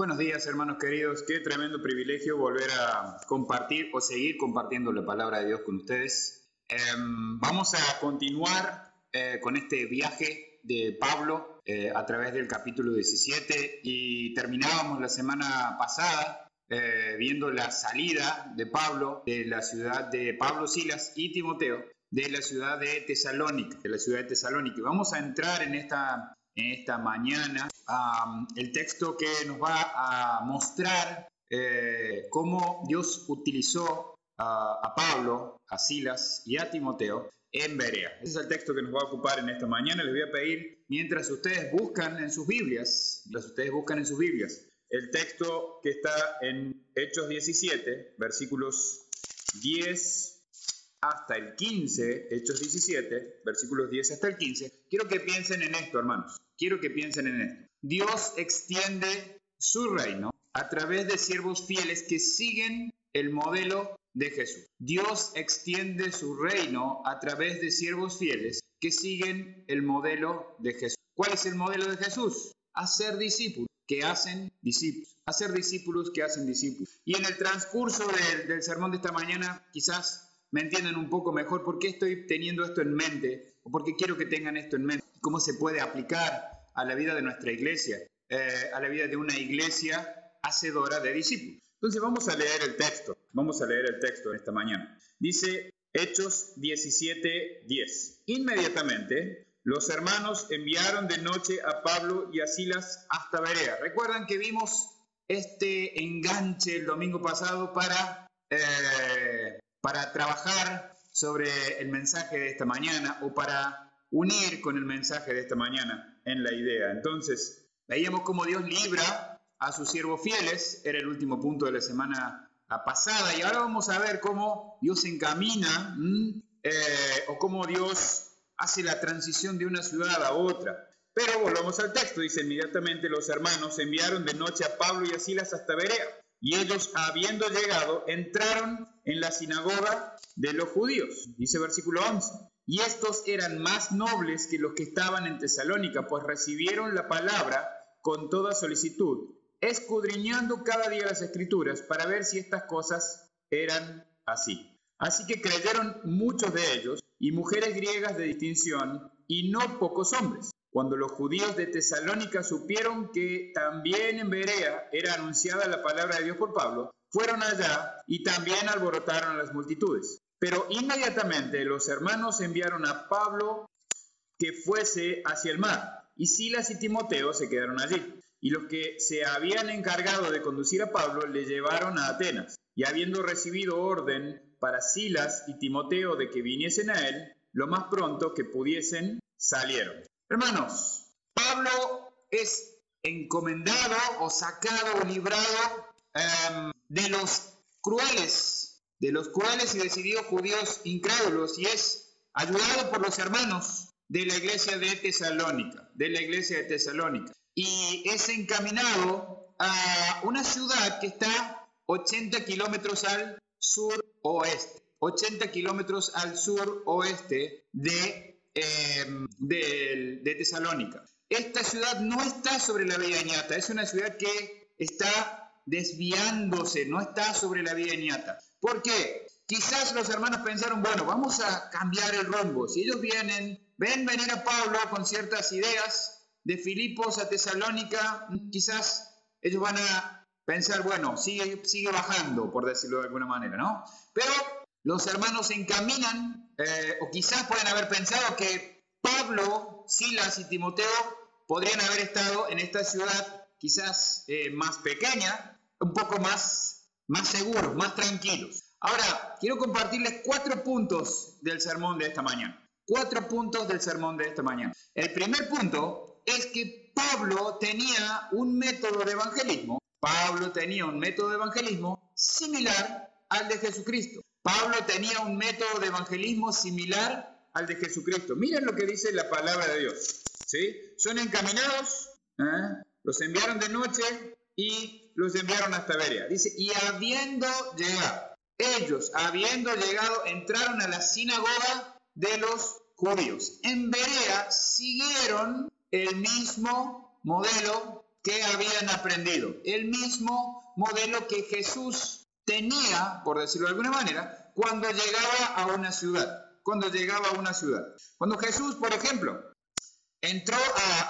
Buenos días, hermanos queridos. Qué tremendo privilegio volver a compartir o seguir compartiendo la palabra de Dios con ustedes. Em, vamos a continuar eh, con este viaje de Pablo eh, a través del capítulo 17 y terminábamos la semana pasada eh, viendo la salida de Pablo de la ciudad de Pablo, Silas y Timoteo de la ciudad de Tesalónica, de la ciudad de Tesalónica. vamos a entrar en esta, en esta mañana el texto que nos va a mostrar eh, cómo Dios utilizó a Pablo, a Silas y a Timoteo en Berea. Ese es el texto que nos va a ocupar en esta mañana. Les voy a pedir, mientras ustedes buscan en sus Biblias, mientras ustedes buscan en sus Biblias, el texto que está en Hechos 17, versículos 10 hasta el 15, Hechos 17, versículos 10 hasta el 15, quiero que piensen en esto, hermanos. Quiero que piensen en esto. Dios extiende su reino a través de siervos fieles que siguen el modelo de Jesús. Dios extiende su reino a través de siervos fieles que siguen el modelo de Jesús. ¿Cuál es el modelo de Jesús? Hacer discípulos que hacen discípulos. Hacer discípulos que hacen discípulos. Y en el transcurso del, del sermón de esta mañana, quizás me entiendan un poco mejor por qué estoy teniendo esto en mente o por qué quiero que tengan esto en mente. Cómo se puede aplicar a la vida de nuestra iglesia, eh, a la vida de una iglesia hacedora de discípulos. Entonces vamos a leer el texto, vamos a leer el texto esta mañana. Dice Hechos 17:10. Inmediatamente los hermanos enviaron de noche a Pablo y a Silas hasta Berea. Recuerdan que vimos este enganche el domingo pasado para, eh, para trabajar sobre el mensaje de esta mañana o para unir con el mensaje de esta mañana en la idea. Entonces, veíamos cómo Dios libra a sus siervos fieles, era el último punto de la semana pasada, y ahora vamos a ver cómo Dios encamina eh, o cómo Dios hace la transición de una ciudad a otra. Pero volvamos al texto, dice inmediatamente los hermanos enviaron de noche a Pablo y a Silas hasta Berea, y ellos habiendo llegado entraron en la sinagoga de los judíos, dice versículo 11. Y estos eran más nobles que los que estaban en Tesalónica, pues recibieron la palabra con toda solicitud, escudriñando cada día las escrituras para ver si estas cosas eran así. Así que creyeron muchos de ellos, y mujeres griegas de distinción, y no pocos hombres. Cuando los judíos de Tesalónica supieron que también en Berea era anunciada la palabra de Dios por Pablo, fueron allá y también alborotaron a las multitudes. Pero inmediatamente los hermanos enviaron a Pablo que fuese hacia el mar, y Silas y Timoteo se quedaron allí. Y los que se habían encargado de conducir a Pablo le llevaron a Atenas, y habiendo recibido orden para Silas y Timoteo de que viniesen a él, lo más pronto que pudiesen, salieron. Hermanos, Pablo es encomendado o sacado o librado em, de los crueles de los cuales y decididos judíos incrédulos y es ayudado por los hermanos de la iglesia de Tesalónica, de la iglesia de Tesalónica. Y es encaminado a una ciudad que está 80 kilómetros al sur oeste, 80 kilómetros al sur oeste de, em, de, Tesalónica. Esta ciudad no está sobre la vía ñata, es una ciudad que está desviándose, no está sobre la vía ñata. ¿Por qué? Quizás los hermanos pensaron, bueno, vamos a cambiar el rumbo. Si ellos vienen, ven venir a Pablo con ciertas ideas de Filipos a Tesalónica, quizás ellos van a pensar, bueno, sigue, sigue bajando, por decirlo de alguna manera, ¿no? Pero los hermanos se encaminan, eh, o quizás pueden haber pensado que Pablo, Silas y Timoteo podrían haber estado en esta ciudad quizás eh, más pequeña, un poco más más seguros, más tranquilos. Ahora, quiero compartirles cuatro puntos del sermón de esta mañana. Cuatro puntos del sermón de esta mañana. El primer punto es que Pablo tenía un método de evangelismo. Pablo tenía un método de evangelismo similar al de Jesucristo. Pablo tenía un método de evangelismo similar al de Jesucristo. Miren lo que dice la palabra de Dios. ¿sí? Son encaminados, ¿eh? los enviaron de noche y los enviaron hasta Berea. Dice, y habiendo llegado, ellos, habiendo llegado, entraron a la sinagoga de los judíos. En Berea siguieron el mismo modelo que habían aprendido, el mismo modelo que Jesús tenía, por decirlo de alguna manera, cuando llegaba a una ciudad, cuando llegaba a una ciudad. Cuando Jesús, por ejemplo, entró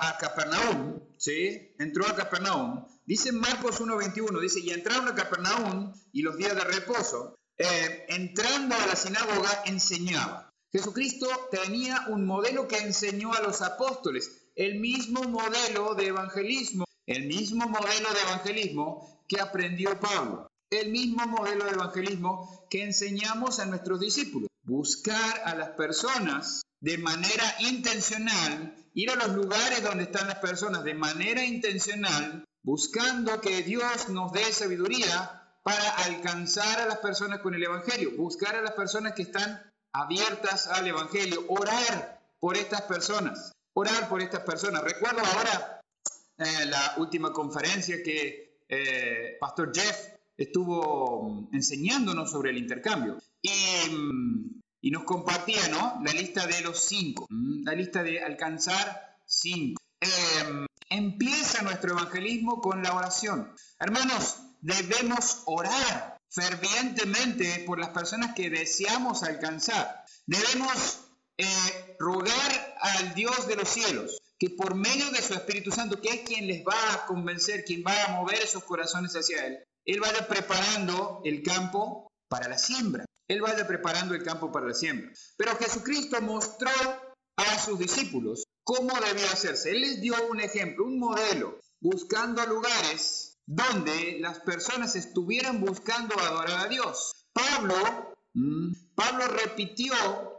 a, Capernaum, ¿sí? Entró a Capernaum, dice Marcos 1.21, dice, y entraron a Capernaum y los días de reposo, eh, entrando a la sinagoga, enseñaba. Jesucristo tenía un modelo que enseñó a los apóstoles, el mismo modelo de evangelismo, el mismo modelo de evangelismo que aprendió Pablo, el mismo modelo de evangelismo que enseñamos a nuestros discípulos. Buscar a las personas de manera intencional, ir a los lugares donde están las personas de manera intencional, buscando que Dios nos dé sabiduría para alcanzar a las personas con el Evangelio, buscar a las personas que están abiertas al Evangelio, orar por estas personas, orar por estas personas. Recuerdo ahora eh, la última conferencia que eh, Pastor Jeff estuvo mm, enseñándonos sobre el intercambio y, mm, y, nos compartía ¿no? la lista de los cinco, mm, la lista de alcanzar cinco. Em, empieza nuestro evangelismo con la oración. Hermanos, debemos orar fervientemente por las personas que deseamos alcanzar. Debemos eh, rogar al Dios de los cielos que por medio de su Espíritu Santo, que es quien les va a convencer, quien va a mover esos corazones hacia Él, Él vaya preparando el campo para la siembra. Él vaya preparando el campo para la siembra. Pero Jesucristo mostró a sus discípulos cómo debía hacerse. Él les dio un ejemplo, un modelo, buscando lugares donde las personas estuvieran buscando adorar a Dios. Pablo, mm, Pablo repitió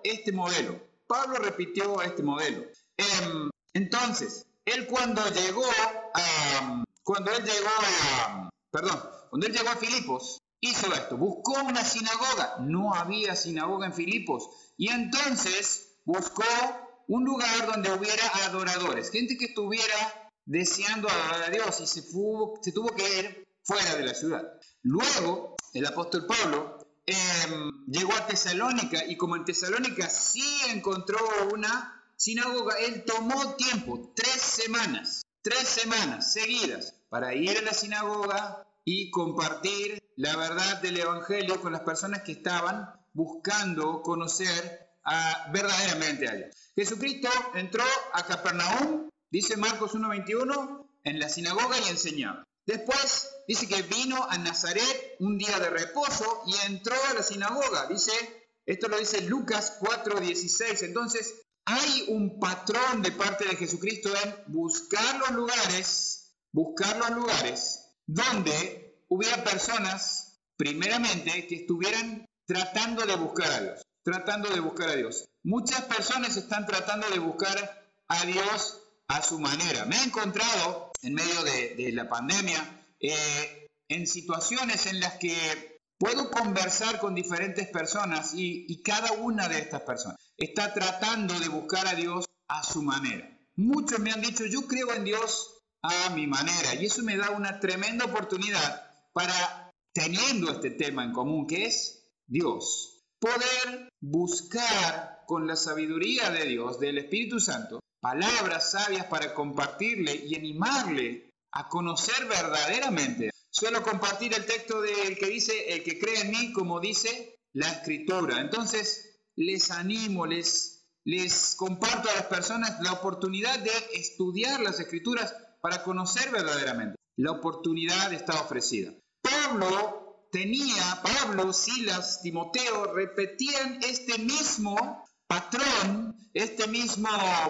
este modelo. Pablo repitió este modelo. Em, entonces, él cuando llegó a, cuando él llegó a, perdón, cuando él llegó a Filipos, hizo esto, buscó una sinagoga, no había sinagoga en Filipos, y entonces buscó un lugar donde hubiera adoradores, gente que estuviera deseando a Dios y se, se tuvo que ir fuera de la ciudad. Luego, el apóstol Pablo em, llegó a Tesalónica y como en Tesalónica sí encontró una sinagoga, él tomó tiempo, tres semanas, tres semanas seguidas, para ir a la sinagoga y compartir la verdad del Evangelio con las personas que estaban buscando conocer verdaderamente a Dios. Jesucristo entró a Capernaum Dice Marcos 1.21, en la sinagoga y enseñaba. Después dice que vino a Nazaret un día de reposo y entró a la sinagoga. Dice, esto lo dice Lucas 4.16. Entonces, hay un patrón de parte de Jesucristo en buscar los lugares, buscar los lugares donde hubiera personas, primeramente, que estuvieran tratando de buscar a Dios, tratando de buscar a Dios. Muchas personas están tratando de buscar a Dios a su manera. Me he encontrado en medio de, la pandemia eh, en situaciones en las que puedo conversar con diferentes personas y, y cada una de estas personas está tratando de buscar a Dios a su manera. Muchos me han dicho, yo creo en Dios a mi manera y eso me da una tremenda oportunidad para, teniendo este tema en común que es Dios, poder buscar con la sabiduría de Dios, del Espíritu Santo, palabras sabias para compartirle y animarle a conocer verdaderamente. Suelo compartir el texto del que dice, el que cree en mí, como dice la escritura. Entonces, les animo, les, les comparto a las personas la oportunidad de estudiar las escrituras para conocer verdaderamente. La oportunidad está ofrecida. Pablo tenía, Pablo, Silas, Timoteo repetían este mismo patrón, este mismo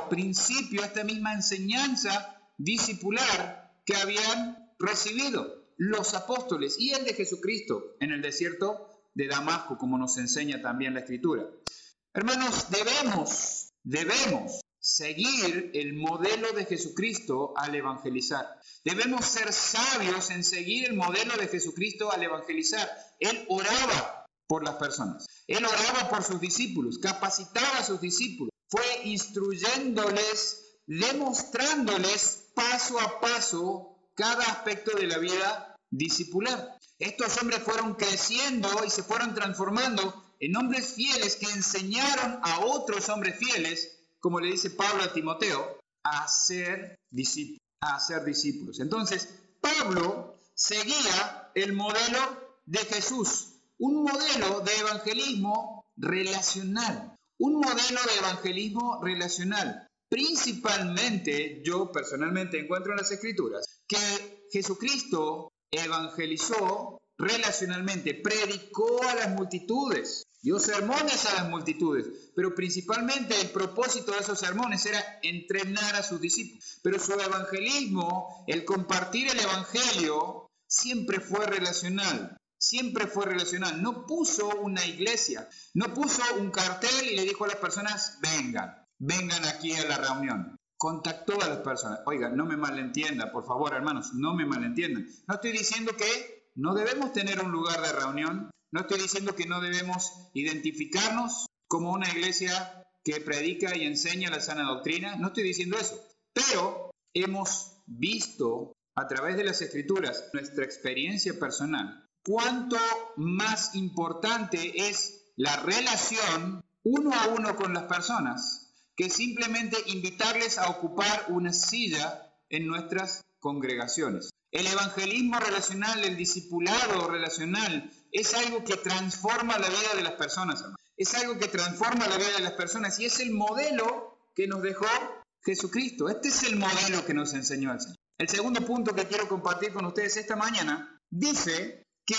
principio, esta misma enseñanza discipular que habían recibido los apóstoles y el de Jesucristo en el desierto de Damasco, como nos enseña también la Escritura. Hermanos, debemos, debemos seguir el modelo de Jesucristo al evangelizar. Debemos ser sabios en seguir el modelo de Jesucristo al evangelizar. Él oraba por las personas. Él oraba por sus discípulos, capacitaba a sus discípulos, fue instruyéndoles, demostrándoles paso a paso cada aspecto de la vida discipular. Estos hombres fueron creciendo y se fueron transformando en hombres fieles que enseñaron a otros hombres fieles, como le dice Pablo a Timoteo, a ser discípulos. Entonces, Pablo seguía el modelo de Jesús, un modelo de evangelismo relacional, un modelo de evangelismo relacional. Principalmente, yo personalmente encuentro en las escrituras que Jesucristo evangelizó relacionalmente, predicó a las multitudes, dio sermones a las multitudes, pero principalmente el propósito de esos sermones era entrenar a sus discípulos. Pero su evangelismo, el compartir el evangelio, siempre fue relacional. Siempre fue relacional. No puso una iglesia, no puso un cartel y le dijo a las personas, vengan, vengan aquí a la reunión contactó a las personas. Oiga, no me malentienda, por favor, hermanos, no me malentiendan. No estoy diciendo que no debemos tener un lugar de reunión, no estoy diciendo que no debemos identificarnos como una iglesia que predica y enseña la sana doctrina, no estoy diciendo eso, pero hemos visto a través de las escrituras nuestra experiencia personal, cuánto más importante es la relación uno a uno con las personas que simplemente invitarles a ocupar una silla en nuestras congregaciones. El evangelismo relacional, el discipulado relacional, es algo que transforma la vida de las personas, Es algo que transforma la vida de las personas y es el modelo que nos dejó Jesucristo. Este es el modelo que nos enseñó el Señor. El segundo punto que quiero compartir con ustedes esta mañana dice que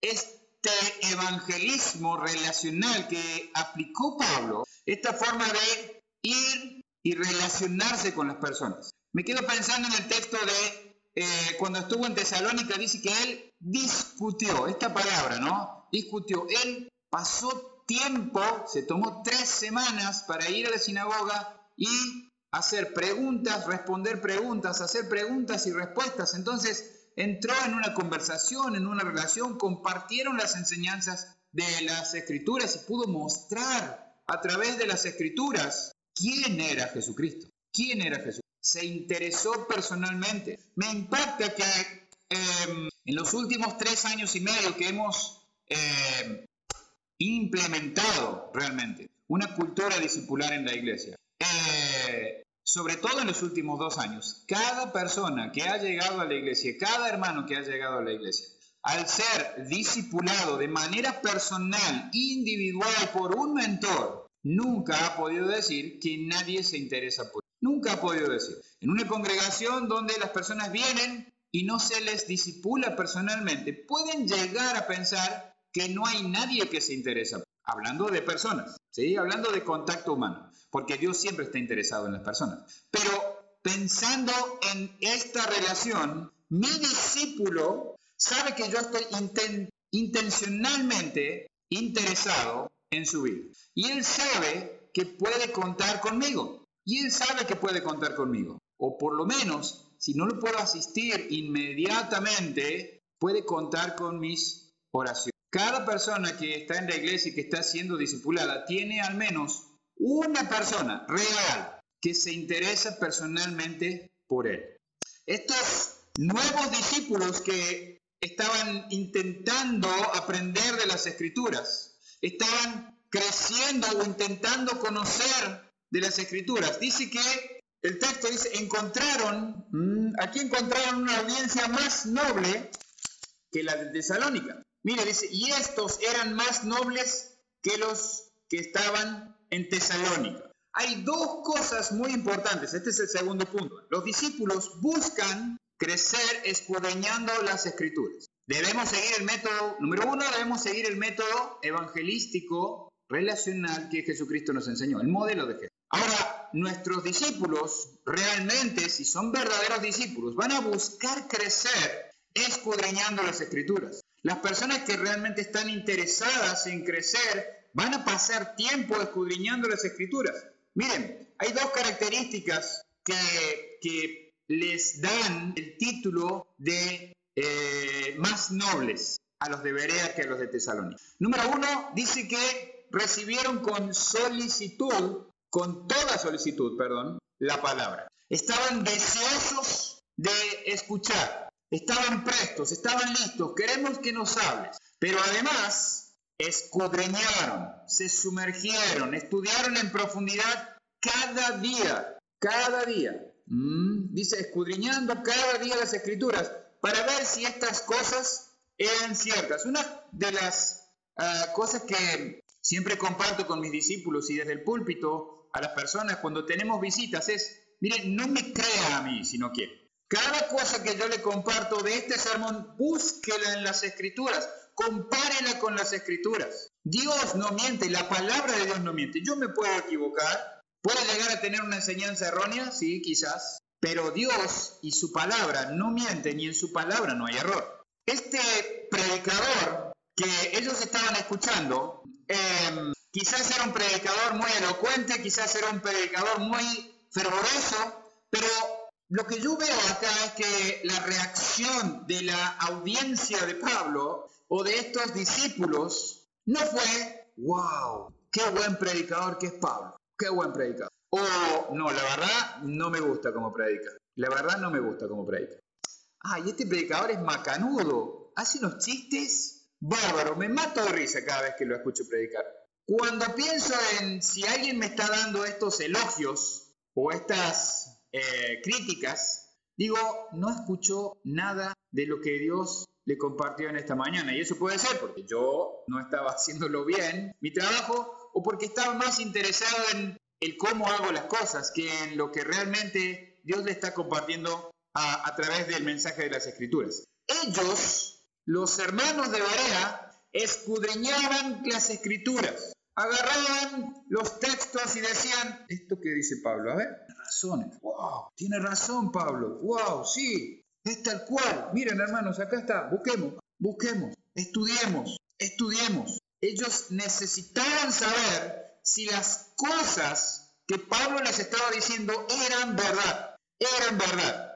este evangelismo relacional que aplicó Pablo, esta forma de ir y relacionarse con las personas. Me quedo pensando en el texto de eh, cuando estuvo en Tesalónica, dice que él discutió, esta palabra, ¿no? Discutió. Él pasó tiempo, se tomó tres semanas para ir a la sinagoga y hacer preguntas, responder preguntas, hacer preguntas y respuestas. Entonces entró en una conversación, en una relación, compartieron las enseñanzas de las escrituras y pudo mostrar a través de las escrituras quién era Jesucristo. ¿Quién era Jesucristo? se interesó personalmente. Me impacta que em, en los últimos tres años y medio que hemos em, implementado realmente una cultura discipular en la iglesia, eh, sobre todo en los últimos dos años, cada persona que ha llegado a la iglesia, cada hermano que ha llegado a la iglesia, al ser discipulado de manera personal, individual, por un mentor, nunca ha podido decir que nadie se interesa por Nunca ha podido decir. En una congregación donde las personas vienen y no se les disipula personalmente, pueden llegar a pensar que no hay nadie que se interesa. Hablando de personas, ¿sí? Hablando de contacto humano, porque Dios siempre está interesado en las personas. Pero pensando en esta relación, mi discípulo sabe que yo estoy intencionalmente interesado en su vida. Y él sabe que puede contar conmigo. Y él sabe que puede contar conmigo. O por lo menos, si no lo puedo asistir inmediatamente, puede contar con mis oraciones. Cada persona que está en la iglesia y que está siendo discipulada tiene al menos una persona real que se interesa personalmente por él. Estos nuevos discípulos que estaban intentando aprender de las escrituras, estaban creciendo o intentando conocer de las escrituras. Dice que el texto dice, encontraron, mm, aquí encontraron una audiencia más noble que la de Tesalónica. Mira, dice, y estos eran más nobles que los que estaban en Tesalónica. Hay dos cosas muy importantes, este es el segundo punto. Los discípulos buscan crecer escudriñando las escrituras. Debemos seguir el método, número uno, debemos seguir el método evangelístico relacional que Jesucristo nos enseñó, el modelo de Jesús. Ahora, nuestros discípulos, realmente, si son verdaderos discípulos, van a buscar crecer escudriñando las escrituras. Las personas que realmente están interesadas en crecer van a pasar tiempo escudriñando las escrituras. Miren, hay dos características que, que les dan el título de eh, más nobles a los de Berea que a los de Tesalónica. Número uno, dice que recibieron con solicitud con toda solicitud, perdón, la palabra. Estaban deseosos de escuchar, estaban prestos, estaban listos, queremos que nos hables. Pero además, escudriñaron, se sumergieron, estudiaron en profundidad cada día, cada día. Dice, escudriñando cada día las escrituras para ver si estas cosas eran ciertas. Una de las ah, cosas que siempre comparto con mis discípulos y desde el púlpito a las personas cuando tenemos visitas es, miren, no me crea a mí si no quiere. Cada cosa que yo le comparto de este sermón, búsquela en las escrituras, compárela con las escrituras. Dios no miente, la palabra de Dios no miente. Yo me puedo equivocar, puedo llegar a tener una enseñanza errónea, sí, quizás, pero Dios y su palabra no mienten y en su palabra no hay error. Este predicador que ellos estaban escuchando, em, quizás era un predicador muy elocuente, quizás era un predicador muy fervoroso, pero lo que yo veo acá es que la reacción de la audiencia de Pablo o de estos discípulos no fue, wow, qué buen predicador que es Pablo, qué buen predicador. O no, la verdad no me gusta como predica. La verdad no me gusta como predica. Ah, y este predicador es macanudo, hace unos chistes bárbaros, me mato de risa cada vez que lo escucho predicar. Cuando pienso en si alguien me está dando estos elogios o estas eh, críticas, digo, no escucho nada de lo que Dios le compartió en esta mañana. Y eso puede ser porque yo no estaba haciéndolo bien, mi trabajo, o porque estaba más interesado en el cómo hago las cosas que en lo que realmente Dios le está compartiendo a, a través del mensaje de las Escrituras. Ellos, los hermanos de Barea, escudriñaban las Escrituras, agarraban los textos y decían, ¿esto qué dice Pablo? A ver, razones. ¡Wow! Tiene razón Pablo. ¡Wow! Sí, es tal cual. Miren hermanos, acá está. Busquemos, busquemos, estudiemos, estudiemos. Ellos necesitaban saber si las cosas que Pablo les estaba diciendo eran verdad. Eran verdad.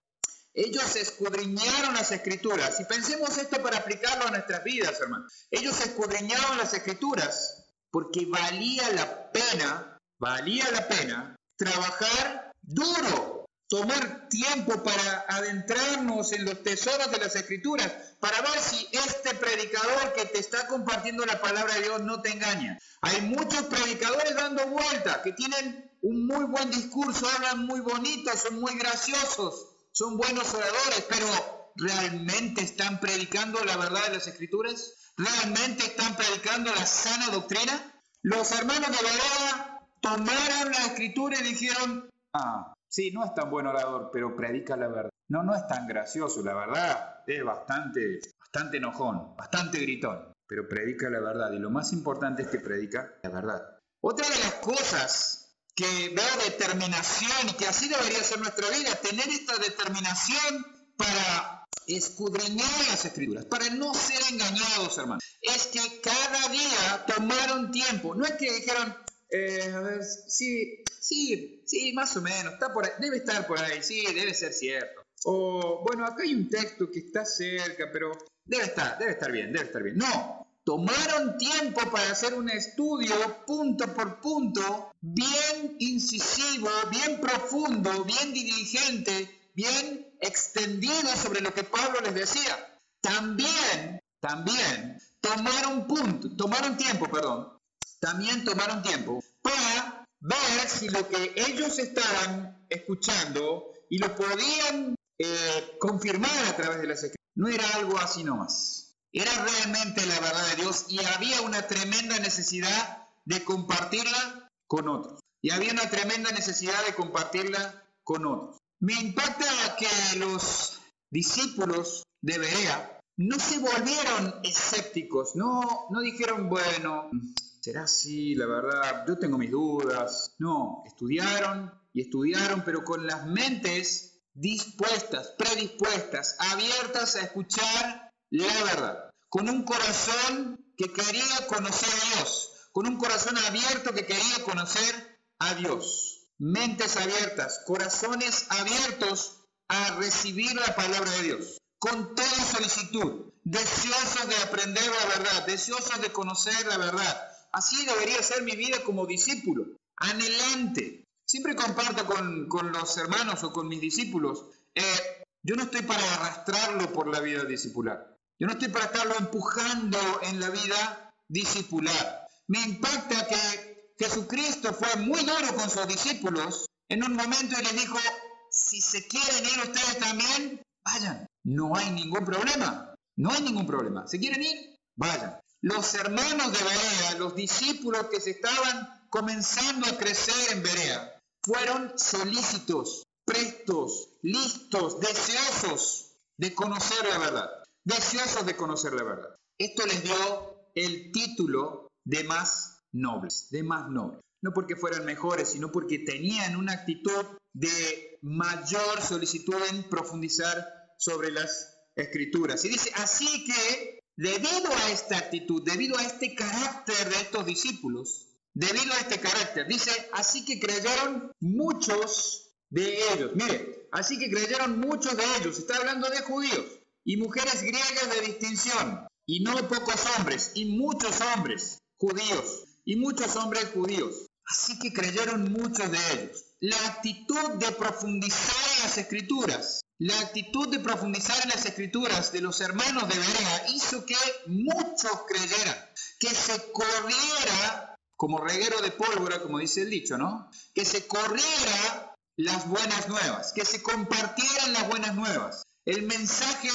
Ellos escudriñaron las escrituras. Y pensemos esto para aplicarlo a nuestras vidas, hermanos. Ellos escudriñaron las escrituras porque valía la pena, valía la pena trabajar duro tomar tiempo para adentrarnos en los tesoros de las escrituras, para ver si este predicador que te está compartiendo la palabra de Dios no te engaña. Hay muchos predicadores dando vueltas que tienen un muy buen discurso, hablan muy bonito, son muy graciosos, son buenos oradores, pero ¿realmente están predicando la verdad de las escrituras? ¿Realmente están predicando la sana doctrina? Los hermanos de Berea tomaron la escritura y dijeron, Ah, sí, no es tan buen orador, pero predica la verdad. No, no es tan gracioso, la verdad. Es bastante, bastante enojón, bastante gritón, pero predica la verdad. Y lo más importante es que predica la verdad. Otra de las cosas que veo determinación y que así debería ser nuestra vida, tener esta determinación para escudriñar las escrituras, para no ser engañados, hermanos. Es que cada día tomaron tiempo. No es que dijeron, eh, a ver, sí, sí, sí, más o menos, está por debe estar por ahí, sí, debe ser cierto. O, bueno, acá hay un texto que está cerca, pero debe estar, debe estar bien, debe estar bien. No, tomaron tiempo para hacer un estudio punto por punto, bien incisivo, bien profundo, bien diligente, bien extendido sobre lo que Pablo les decía. También, también tomaron punto, tomaron tiempo, perdón, también tomaron tiempo para ver si lo que ellos estaban escuchando y lo podían eh, confirmar a través de las escrituras no era algo así nomás. Era realmente la verdad de Dios y había una tremenda necesidad de compartirla con otros. Y había una tremenda necesidad de compartirla con otros. Me impacta que los discípulos de Berea no se volvieron escépticos, no, no dijeron, bueno, ¿Será así? La verdad, yo tengo mis dudas. No, estudiaron y estudiaron, pero con las mentes dispuestas, predispuestas, abiertas a escuchar la verdad. Con un corazón que quería conocer a Dios. Con un corazón abierto que quería conocer a Dios. Mentes abiertas, corazones abiertos a recibir la palabra de Dios. Con toda solicitud, deseosos de aprender la verdad, deseosos de conocer la verdad Así debería ser mi vida como discípulo, anhelante. Siempre comparto con, los hermanos o con mis discípulos, eh, yo no estoy para arrastrarlo por la vida discipular. Yo no estoy para estarlo empujando en la vida discipular. Me impacta que Jesucristo fue muy duro con sus discípulos en un momento y les dijo, si se quieren ir ustedes también, vayan. No hay ningún problema. No hay ningún problema. ¿Se quieren ir? Vayan. Los hermanos de Berea, los discípulos que se estaban comenzando a crecer en Berea, fueron solícitos, prestos, listos, deseosos de conocer la verdad. Deseosos de conocer la verdad. Esto les dio el título de más nobles, de más nobles. No porque fueran mejores, sino porque tenían una actitud de mayor solicitud en profundizar sobre las escrituras. Y dice, así que debido a esta actitud, debido a este carácter de estos discípulos, debido a este carácter, dice, así que creyeron muchos de ellos. Mire, así que creyeron muchos de ellos. Está hablando de judíos y mujeres griegas de distinción, y no pocos hombres, y muchos hombres judíos, y muchos hombres judíos. Así que creyeron muchos de ellos. La actitud de profundizar en las escrituras, la actitud de profundizar en las escrituras de los hermanos de Berea hizo que muchos creyeran, que se corriera como reguero de pólvora, como dice el dicho, ¿no? Que se corriera las buenas nuevas, que se compartieran las buenas nuevas. El mensaje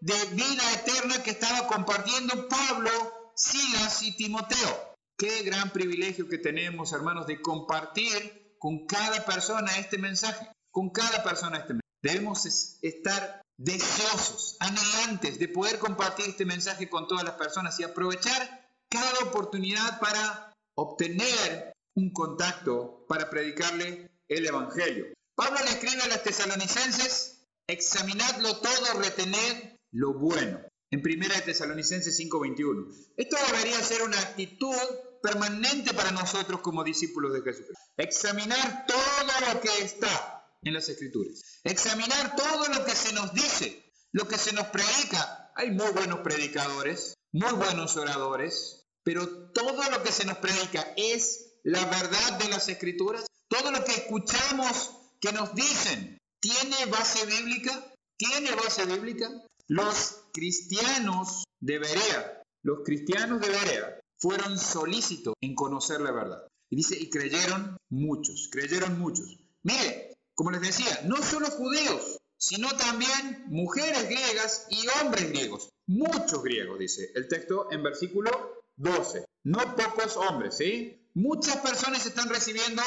de vida eterna que estaba compartiendo Pablo, Silas y Timoteo. Qué gran privilegio que tenemos, hermanos, de compartir con cada persona este mensaje, con cada persona este mensaje. Debemos estar deseosos, anhelantes de poder compartir este mensaje con todas las personas y aprovechar cada oportunidad para obtener un contacto, para predicarle el Evangelio. Pablo le escribe a los tesalonicenses, examinadlo todo, retened lo bueno en 1 Tesalonicenses 5:21. Esto debería ser una actitud permanente para nosotros como discípulos de Jesucristo. Examinar todo lo que está en las Escrituras. Examinar todo lo que se nos dice, lo que se nos predica. Hay muy buenos predicadores, muy buenos oradores, pero todo lo que se nos predica es la verdad de las Escrituras. Todo lo que escuchamos que nos dicen, ¿tiene base bíblica? ¿Tiene base bíblica? Los cristianos de Berea, los cristianos de Berea fueron solícitos en conocer la verdad. Y dice, y creyeron muchos, creyeron muchos. Mire, como les decía, no solo judíos, sino también mujeres griegas y hombres griegos. Muchos griegos, dice el texto en versículo 12. No pocos hombres, ¿sí? Muchas personas están recibiendo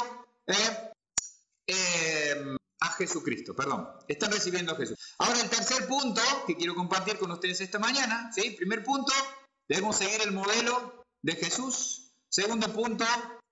eh, a Jesucristo, perdón, están recibiendo a Jesús. Ahora el tercer punto que quiero compartir con ustedes esta mañana, ¿sí? Primer punto, debemos seguir el modelo de Jesús. Segundo punto,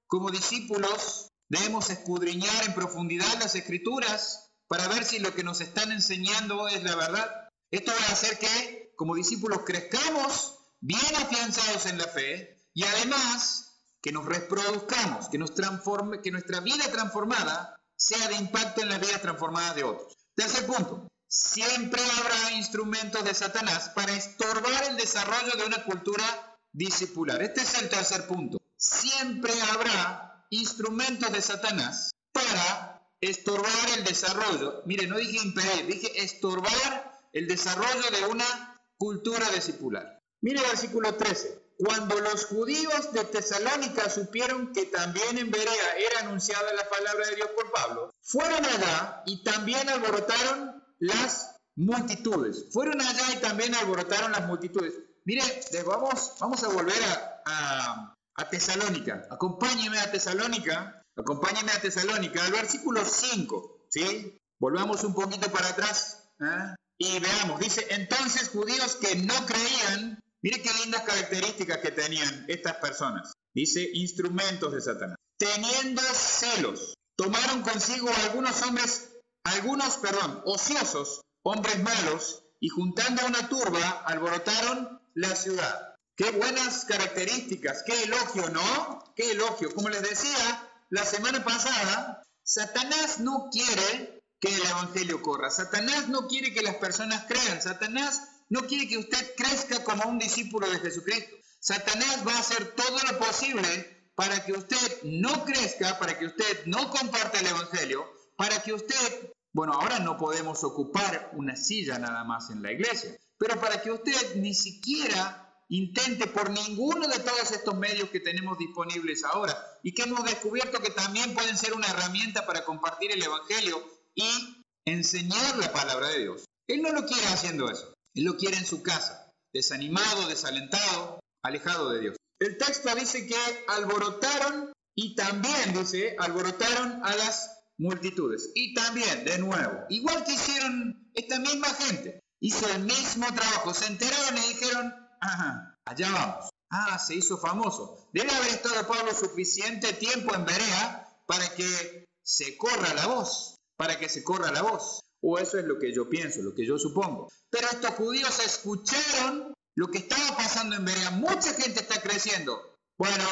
como discípulos debemos escudriñar en profundidad las escrituras para ver si lo que nos están enseñando es la verdad. Esto va a hacer que como discípulos crezcamos bien afianzados en la fe y además que nos reproduzcamos, que, nos transforme, que nuestra vida transformada sea de impacto en la vida transformada de otros. Tercer punto, siempre habrá instrumentos de Satanás para estorbar el desarrollo de una cultura discipular. Este es el tercer punto. Siempre habrá instrumentos de Satanás para estorbar el desarrollo. Mire, no dije impedir, dije estorbar el desarrollo de una cultura discipular. Mire el versículo 13. Cuando los judíos de Tesalónica supieron que también en Berea era anunciada la palabra de Dios por Pablo, fueron allá y también alborotaron las multitudes. Fueron allá y también alborotaron las multitudes. Mire, vamos, vamos a volver a, a, Tesalónica. Acompáñeme a Tesalónica. Acompáñeme a Tesalónica, al versículo 5. ¿sí? Volvamos un poquito para atrás. ¿eh? Y veamos, dice, entonces judíos que no creían Mire qué lindas características que tenían estas personas. Dice instrumentos de Satanás. Teniendo celos, tomaron consigo algunos hombres, algunos, perdón, ociosos, hombres malos, y juntando una turba, alborotaron la ciudad. Qué buenas características, qué elogio, ¿no? Qué elogio. Como les decía la semana pasada, Satanás no quiere que el Evangelio corra. Satanás no quiere que las personas crean. Satanás no quiere que usted crezca como un discípulo de Jesucristo. Satanás va a hacer todo lo posible para que usted no crezca, para que usted no comparta el Evangelio, para que usted, bueno, ahora no podemos ocupar una silla nada más en la iglesia, pero para que usted ni siquiera intente por ninguno de todos estos medios que tenemos disponibles ahora y que hemos descubierto que también pueden ser una herramienta para compartir el Evangelio y enseñar la palabra de Dios. Él no lo quiere haciendo eso. Él lo quiere en su casa, desanimado, desalentado, alejado de Dios. El texto dice que alborotaron y también dice, alborotaron a las multitudes. Y también, de nuevo, igual que hicieron esta misma gente, hizo el mismo trabajo, se enteraron y dijeron, ajá, allá vamos. Ah, se hizo famoso. Debe haber estado Pablo suficiente tiempo en Berea para que se corra la voz, para que se corra la voz. O eso es lo que yo pienso, lo que yo supongo. Pero estos judíos escucharon lo que estaba pasando en Berea. Mucha gente está creciendo. Bueno,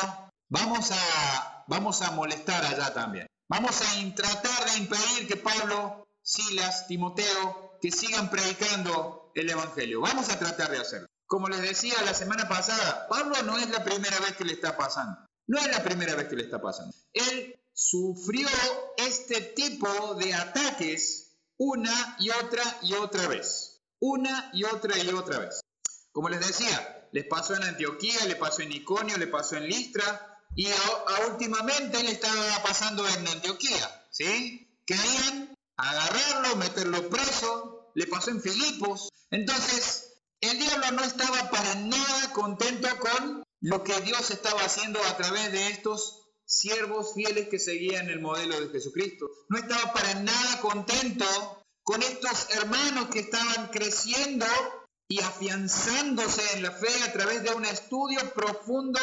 vamos a, vamos a molestar allá también. Vamos a tratar de impedir que Pablo, Silas, Timoteo, que sigan predicando el Evangelio. Vamos a tratar de hacerlo. Como les decía la semana pasada, Pablo no es la primera vez que le está pasando. No es la primera vez que le está pasando. Él sufrió este tipo de ataques una y otra y otra vez. Una y otra y otra vez. Como les decía, les pasó en Antioquía, le pasó en Iconio, le pasó en Listra, y últimamente le estaba pasando en Antioquía, ¿sí? Querían agarrarlo, meterlo preso, le pasó en Filipos. Entonces, el diablo no estaba para nada contento con lo que Dios estaba haciendo a través de estos siervos fieles que seguían el modelo de Jesucristo. No estaba para nada contento con estos hermanos que estaban creciendo y afianzándose en la fe a través de un estudio profundo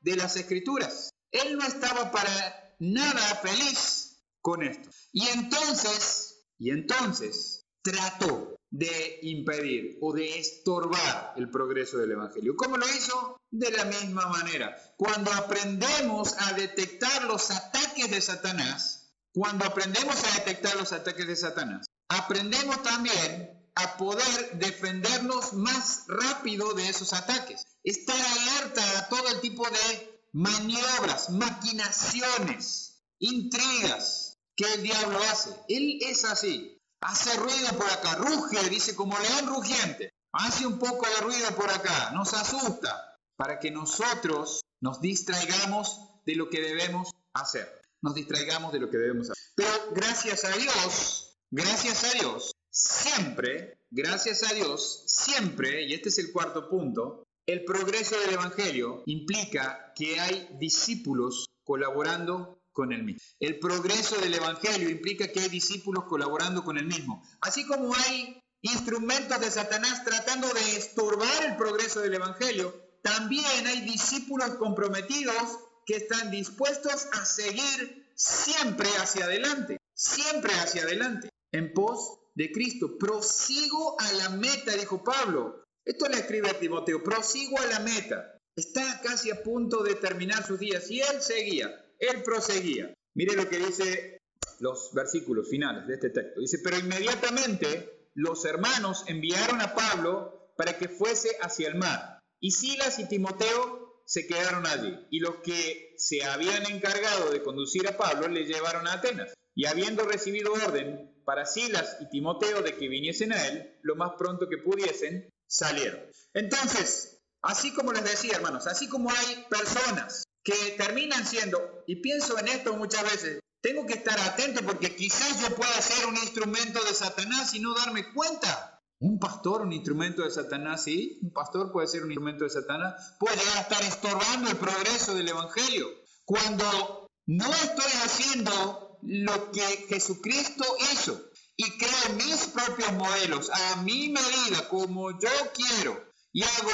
de las escrituras. Él no estaba para nada feliz con esto. Y entonces, y entonces trató de impedir o de estorbar el progreso del Evangelio. ¿Cómo lo hizo? De la misma manera. Cuando aprendemos a detectar los ataques de Satanás, cuando aprendemos a detectar los ataques de Satanás, aprendemos también a poder defendernos más rápido de esos ataques. Estar alerta a todo el tipo de maniobras, maquinaciones, intrigas que el diablo hace. Él es así. Hace ruido por acá, ruge, dice como león rugiente. Hace un poco de ruido por acá, nos asusta, para que nosotros nos distraigamos de lo que debemos hacer. Nos distraigamos de lo que debemos hacer. Pero gracias a Dios, gracias a Dios, siempre, gracias a Dios, siempre, y este es el cuarto punto, el progreso del Evangelio implica que hay discípulos colaborando con el mismo. El progreso del Evangelio implica que hay discípulos colaborando con el mismo. Así como hay instrumentos de Satanás tratando de estorbar el progreso del Evangelio, también hay discípulos comprometidos que están dispuestos a seguir siempre hacia adelante, siempre hacia adelante, en pos de Cristo. Prosigo a la meta, dijo Pablo. Esto le escribe a Timoteo, prosigo a la meta. Está casi a punto de terminar sus días y él seguía, él proseguía. Mire lo que dice los versículos finales de este texto. Dice, pero inmediatamente los hermanos enviaron a Pablo para que fuese hacia el mar. Y Silas y Timoteo se quedaron allí. Y los que se habían encargado de conducir a Pablo le llevaron a Atenas. Y habiendo recibido orden para Silas y Timoteo de que viniesen a él lo más pronto que pudiesen, salieron. Entonces, así como les decía, hermanos, así como hay personas que terminan siendo, y pienso en esto muchas veces, tengo que estar atento porque quizás yo pueda ser un instrumento de Satanás y no darme cuenta. Un pastor, un instrumento de Satanás, sí, un pastor puede ser un instrumento de Satanás, puede llegar a estar estorbando el progreso del Evangelio. Cuando no estoy haciendo lo que Jesucristo hizo y creo mis propios modelos a mi medida, como yo quiero, y hago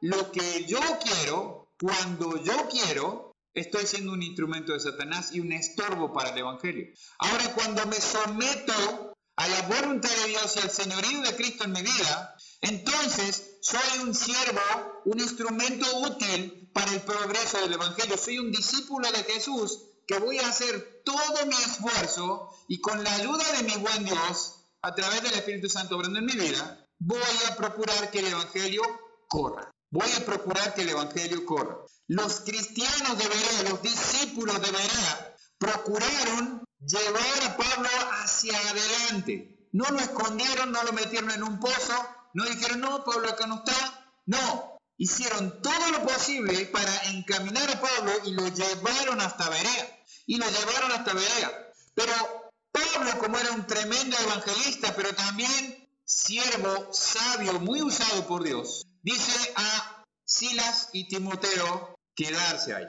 lo que yo quiero, cuando yo quiero, estoy siendo un instrumento de Satanás y un estorbo para el Evangelio. Ahora, cuando me someto a la voluntad de Dios y al señorío de Cristo en mi vida, entonces soy un siervo, un instrumento útil para el progreso del Evangelio. Soy un discípulo de Jesús que voy a hacer todo mi esfuerzo y con la ayuda de mi buen Dios, a través del Espíritu Santo obrando en mi vida, voy a procurar que el Evangelio corra. Voy a procurar que el Evangelio corra. Los cristianos de Berea, los discípulos de Berea, procuraron llevar a Pablo hacia adelante. No lo escondieron, no lo metieron en un pozo, no dijeron, no, Pablo acá no está. No, hicieron todo lo posible para encaminar a Pablo y lo llevaron hasta Berea. Y lo llevaron hasta Berea. Pero Pablo como era un tremendo evangelista, pero también siervo sabio, muy usado por Dios, dice a Silas y Timoteo quedarse ahí,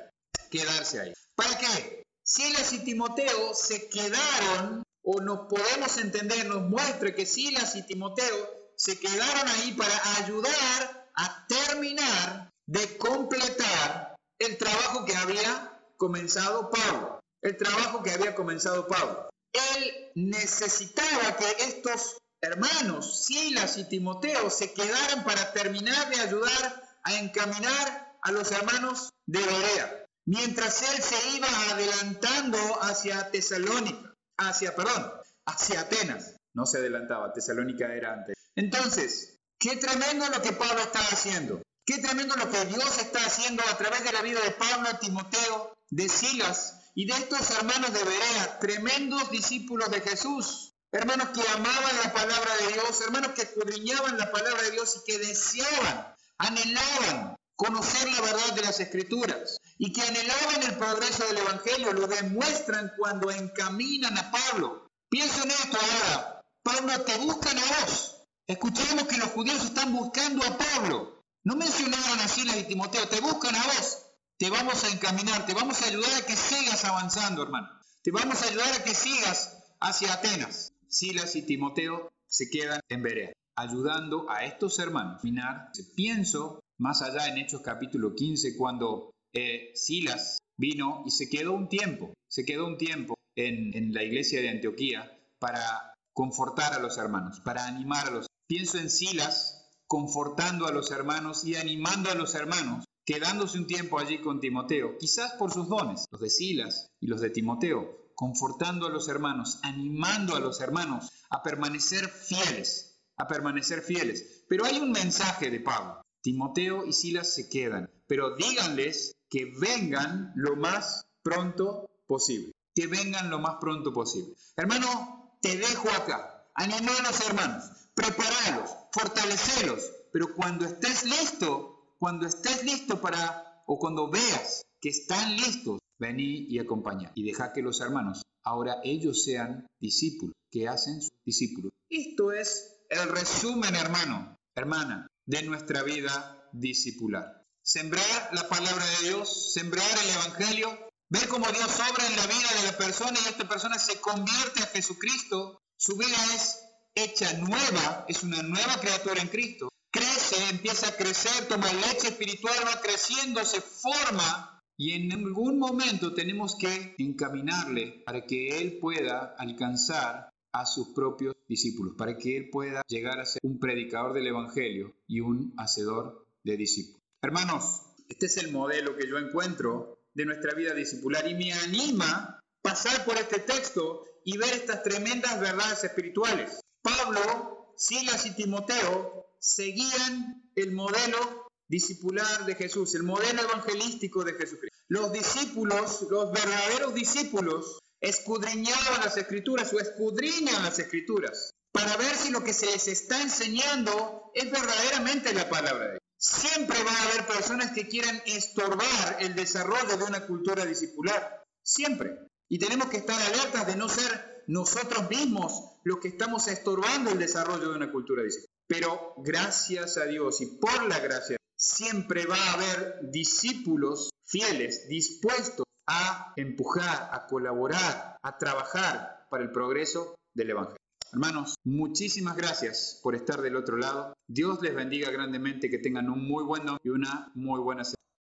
quedarse ahí. ¿Para qué? Silas y Timoteo se quedaron, o nos podemos entender, nos muestra que Silas y Timoteo se quedaron ahí para ayudar a terminar de completar el trabajo que había comenzado Pablo. El trabajo que había comenzado Pablo. Él necesitaba que estos hermanos, Silas y Timoteo, se quedaran para terminar de ayudar a encaminar a los hermanos de Berea. Mientras él se iba adelantando hacia Tesalónica, hacia, perdón, hacia Atenas. No se adelantaba, Tesalónica era antes. Entonces, qué tremendo lo que Pablo está haciendo. Qué tremendo lo que Dios está haciendo a través de la vida de Pablo, Timoteo, de Silas y de estos hermanos de Berea, tremendos discípulos de Jesús, hermanos que amaban la palabra de Dios, hermanos que escudriñaban la palabra de Dios y que deseaban, anhelaban conocer la verdad de las escrituras y que anhelaban el progreso del Evangelio, lo demuestran cuando encaminan a Pablo. Pienso en esto ahora. Pablo, te buscan a vos. Escuchemos que los judíos están buscando a Pablo. No mencionaron a Silas y Timoteo, te buscan a vos. Te vamos a encaminar, te vamos a ayudar a que sigas avanzando, hermano. Te vamos a ayudar a que sigas hacia Atenas. Silas y Timoteo se quedan en Berea, ayudando a estos hermanos. Minar, pienso más allá en Hechos capítulo 15, cuando eh, Silas vino y se quedó un tiempo, se quedó un tiempo en, en la iglesia de Antioquía para confortar a los hermanos, para animar a los. Pienso en Silas confortando a los hermanos y animando a los hermanos quedándose un tiempo allí con Timoteo, quizás por sus dones, los de Silas y los de Timoteo, confortando a los hermanos, animando a los hermanos a permanecer fieles, a permanecer fieles. Pero hay un mensaje de Pablo. Timoteo y Silas se quedan, pero díganles que vengan lo más pronto posible, que vengan lo más pronto posible. Hermano, te dejo acá. Anima a los hermanos, preparalos, fortalecerlos, pero cuando estés listo, cuando estés listo para, o cuando veas que están listos, vení y acompaña y deja que los hermanos ahora ellos sean discípulos, que hacen sus discípulos. Esto es el resumen, hermano, hermana, de nuestra vida discipular. Sembrar la palabra de Dios, sembrar el Evangelio, ver cómo Dios obra en la vida de la persona y esta persona se convierte a Jesucristo. Su vida es hecha nueva, es una nueva criatura en Cristo crece, empieza a crecer, toma leche espiritual, va creciendo, se forma y en algún momento tenemos que encaminarle para que él pueda alcanzar a sus propios discípulos, para que él pueda llegar a ser un predicador del Evangelio y un hacedor de discípulos. Hermanos, este es el modelo que yo encuentro de nuestra vida discipular y me anima pasar por este texto y ver estas tremendas verdades espirituales. Pablo, Silas y Timoteo seguían el modelo discipular de Jesús, el modelo evangelístico de Jesucristo. Los discípulos, los verdaderos discípulos, escudriñaban las escrituras o escudriñan las escrituras para ver si lo que se les está enseñando es verdaderamente la palabra de Dios. Siempre va a haber personas que quieran estorbar el desarrollo de una cultura discipular. Siempre. Y tenemos que estar alertas de no ser nosotros mismos los que estamos estorbando el desarrollo de una cultura discipular. Pero gracias a Dios y por la gracia, siempre va a haber discípulos fieles, dispuestos a empujar, a colaborar, a trabajar para el progreso del Evangelio. Hermanos, muchísimas gracias por estar del otro lado. Dios les bendiga grandemente, que tengan un muy buen y una muy buena semana.